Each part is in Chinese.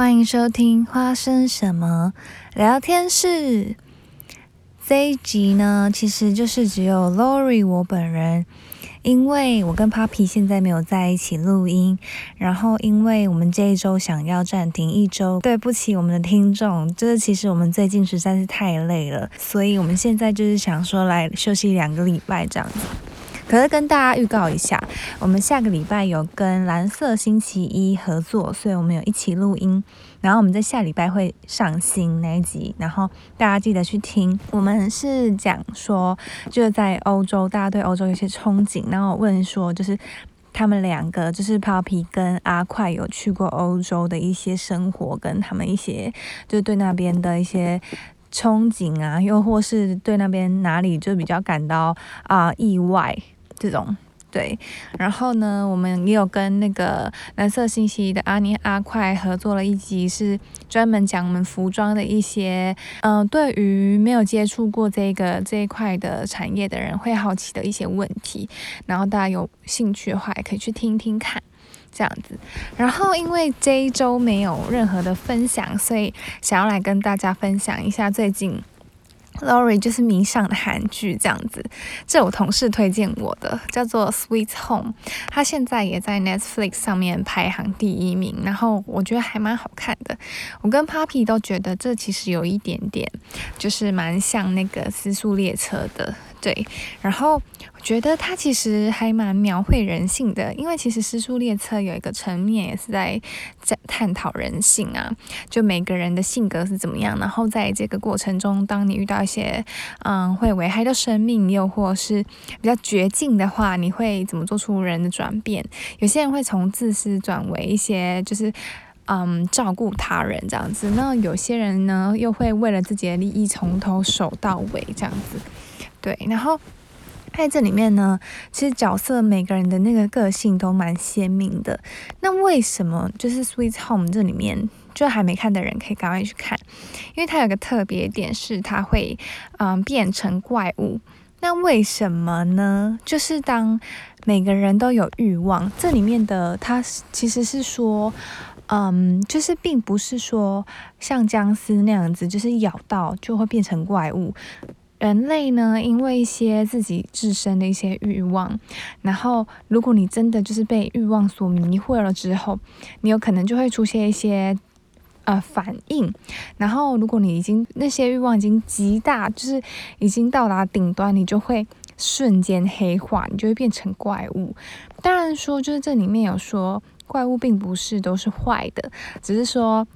欢迎收听《花生什么聊天室》这一集呢，其实就是只有 Lori 我本人，因为我跟 Poppy 现在没有在一起录音，然后因为我们这一周想要暂停一周，对不起我们的听众，就是其实我们最近实在是太累了，所以我们现在就是想说来休息两个礼拜这样子。可是跟大家预告一下，我们下个礼拜有跟蓝色星期一合作，所以我们有一起录音。然后我们在下礼拜会上新那一集，然后大家记得去听。我们是讲说，就是在欧洲，大家对欧洲有些憧憬，然后问说，就是他们两个，就是 Poppy 跟阿快有去过欧洲的一些生活，跟他们一些就是对那边的一些。憧憬啊，又或是对那边哪里就比较感到啊、意外这种，对。然后呢，我们也有跟那个蓝色星期一的阿尼阿快合作了一集，是专门讲我们服装的一些，嗯、对于没有接触过这个这一块的产业的人会好奇的一些问题。然后大家有兴趣的话，也可以去听听看。这样子，然后因为这一周没有任何的分享，所以想要来跟大家分享一下最近 Lori 就是迷上的韩剧这样子。这我同事推荐我的，叫做《Sweet Home》，它现在也在 Netflix 上面排行第一名，然后我觉得还蛮好看的。我跟 Papi 都觉得这其实有一点点，就是蛮像那个《私速列车》的。对，然后我觉得他其实还蛮描绘人性的，因为其实《师叔列车》有一个层面也是在在探讨人性啊，就每个人的性格是怎么样，然后在这个过程中，当你遇到一些嗯会危害到生命，又或是比较绝境的话，你会怎么做出人的转变？有些人会从自私转为一些就是嗯照顾他人这样子，那有些人呢又会为了自己的利益从头守到尾这样子。对，然后在这里面呢，其实角色每个人的那个个性都蛮鲜明的。那为什么就是《Sweet Home》这里面就还没看的人可以赶快去看？因为它有个特别点是它会嗯变成怪物。那为什么呢？就是当每个人都有欲望，这里面的它其实是说嗯，就是并不是说像僵尸那样子，就是咬到就会变成怪物。人类呢，因为一些自己自身的一些欲望，然后如果你真的就是被欲望所迷惑了之后，你有可能就会出现一些呃反应。然后如果你已经那些欲望已经极大，就是已经到达顶端，你就会瞬间黑化，你就会变成怪物。当然说，就是这里面有说怪物并不是都是坏的，只是说，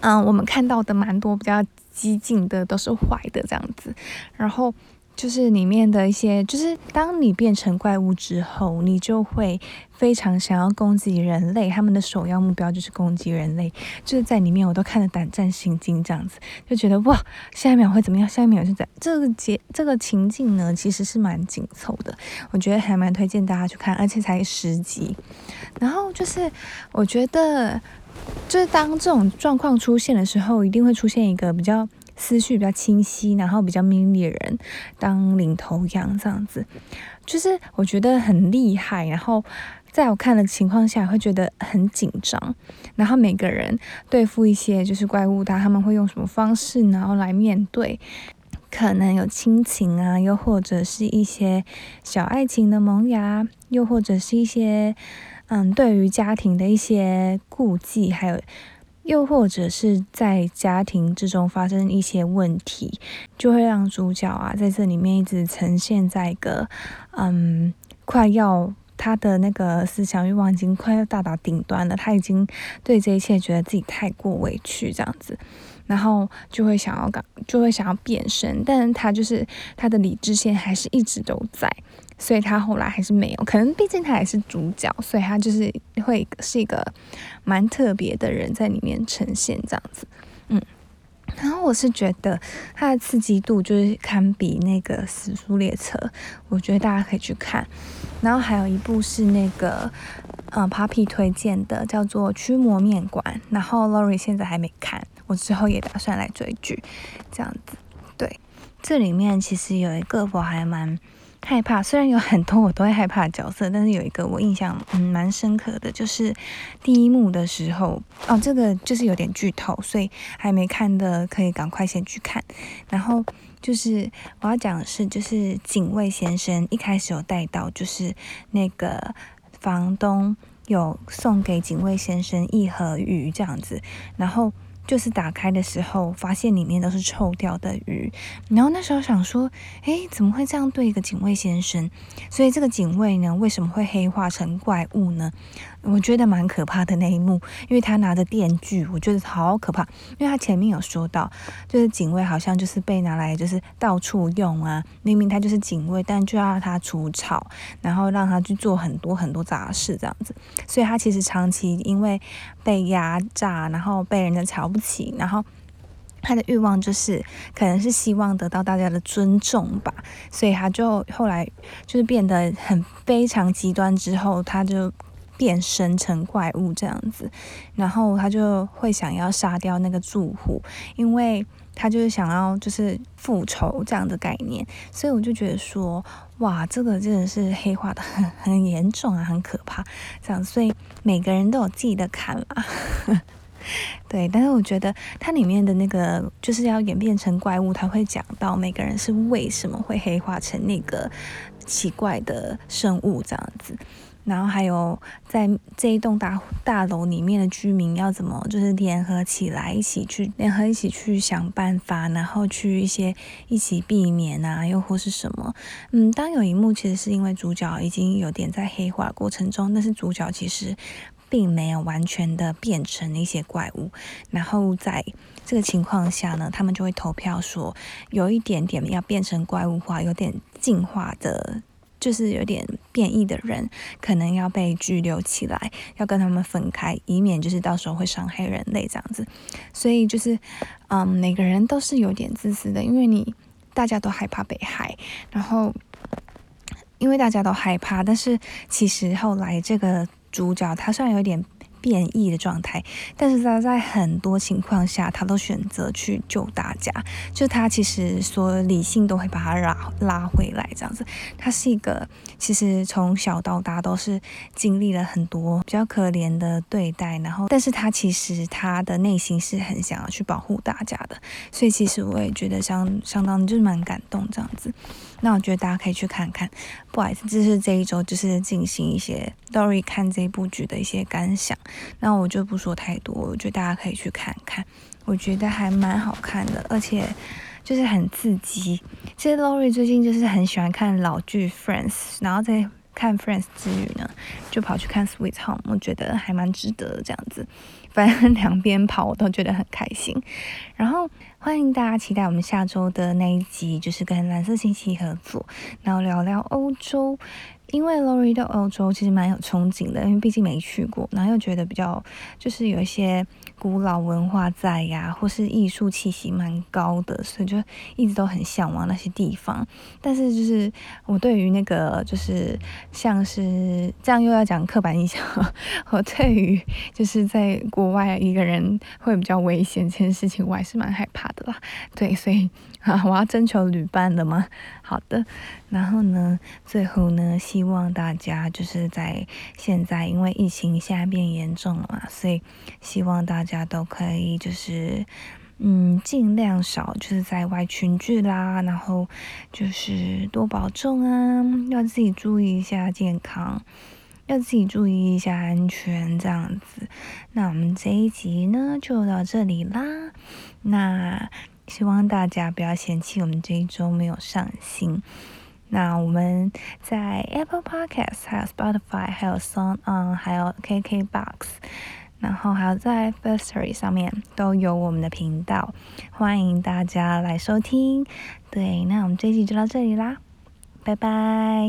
嗯、我们看到的蛮多比较。激进的都是坏的这样子，然后就是里面的一些，就是当你变成怪物之后，你就会非常想要攻击人类，他们的首要目标就是攻击人类，就是在里面我都看得胆战心惊这样子，就觉得哇，下一秒会怎么样？下一秒是在这个节这个情境呢，其实是蛮紧凑的，我觉得还蛮推荐大家去看，而且才十集，然后就是我觉得。就是当这种状况出现的时候，一定会出现一个比较思绪比较清晰，然后比较命令的人当领头羊这样子，就是我觉得很厉害。然后在我看的情况下，会觉得很紧张。然后每个人对付一些就是怪物，他他们会用什么方式，然后来面对？可能有亲情啊，又或者是一些小爱情的萌芽，又或者是一些。嗯，对于家庭的一些顾忌，还有又或者是在家庭之中发生一些问题，就会让主角啊在这里面一直呈现在一个嗯，快要他的那个思想欲望已经快要到达顶端了，他已经对这一切觉得自己太过委屈这样子，然后就会想要搞，就会想要变身，但是他就是他的理智线还是一直都在。所以他后来还是没有，可能毕竟他也是主角，所以他就是会是一个蛮特别的人在里面呈现这样子，嗯，然后我是觉得他的刺激度就是堪比那个《死书列车》，我觉得大家可以去看。然后还有一部是那个嗯 Poppy 推荐的，叫做《驱魔面馆》，然后 Lori 现在还没看，我之后也打算来追剧，这样子。对，这里面其实有一个我还蛮。害怕，虽然有很多我都会害怕的角色，但是有一个我印象嗯蛮深刻的，就是第一幕的时候哦，这个就是有点剧透，所以还没看的可以赶快先去看。然后就是我要讲的是，就是警卫先生一开始有带到，就是那个房东有送给警卫先生一盒鱼这样子，然后。就是打开的时候，发现里面都是臭掉的鱼，然后那时候想说，诶，怎么会这样对一个警卫先生？所以这个警卫呢，为什么会黑化成怪物呢？我觉得蛮可怕的那一幕，因为他拿着电锯，我觉得好可怕。因为他前面有说到，就是警卫好像就是被拿来就是到处用啊，明明他就是警卫，但就要他除草，然后让他去做很多很多杂事这样子。所以他其实长期因为被压榨，然后被人家瞧不起，然后他的欲望就是可能是希望得到大家的尊重吧，所以他就后来就是变得很非常极端之后，他就。变身成怪物这样子，然后他就会想要杀掉那个住户，因为他就是想要就是复仇这样的概念，所以我就觉得说，哇，这个真的是黑化的很很严重啊，很可怕这样，所以每个人都有自己的坎啦，对，但是我觉得它里面的那个就是要演变成怪物，他会讲到每个人是为什么会黑化成那个奇怪的生物这样子。然后还有在这一栋大大楼里面的居民要怎么就是联合起来，一起去联合一起去想办法，然后去一些一起避免啊，又或是什么？嗯，当有一幕其实是因为主角已经有点在黑化过程中，但是主角其实并没有完全的变成一些怪物。然后在这个情况下呢，他们就会投票说有一点点要变成怪物化，有点进化的。就是有点变异的人，可能要被拘留起来，要跟他们分开，以免就是到时候会伤害人类这样子。所以就是，嗯，每个人都是有点自私的，因为你大家都害怕被害，然后因为大家都害怕，但是其实后来这个主角他虽然有点。变异的状态，但是他在很多情况下，他都选择去救大家。就他其实所有理性都会把他拉拉回来，这样子。他是一个其实从小到大都是经历了很多比较可怜的对待，然后，但是他其实他的内心是很想要去保护大家的。所以其实我也觉得相相当就是蛮感动这样子。那我觉得大家可以去看看。不好意思，这是这一周就是进行一些 Dory 看这部剧的一些感想。那我就不说太多，我觉得大家可以去看看，我觉得还蛮好看的，而且就是很刺激。其实 Lori 最近就是很喜欢看老剧 Friends，然后在看 Friends 之余呢，就跑去看 Sweet Home，我觉得还蛮值得这样子。反正两边跑我都觉得很开心。然后欢迎大家期待我们下周的那一集，就是跟蓝色星期合作，然后聊聊欧洲。因为 Lori 对欧洲其实蛮有憧憬的，因为毕竟没去过，然后又觉得比较就是有一些古老文化在呀，或是艺术气息蛮高的，所以就一直都很向往那些地方。但是就是我对于那个就是像是这样又要讲刻板印象，我对于就是在国外一个人会比较危险这件事情，我还是蛮害怕的啦。对，所以。啊，我要征求旅伴的吗？好的，然后呢，最后呢，希望大家就是在现在，因为疫情现在变严重了嘛，所以希望大家都可以就是，嗯，尽量少就是在外群聚啦，然后就是多保重啊，要自己注意一下健康，要自己注意一下安全，这样子。那我们这一集呢，就到这里啦，那。希望大家不要嫌弃我们这一周没有上新。那我们在 Apple Podcast、还有 Spotify、还有 s o n g On、还有 KKBox，然后还有在 Firstory 上面都有我们的频道，欢迎大家来收听。对，那我们这一集就到这里啦，拜拜。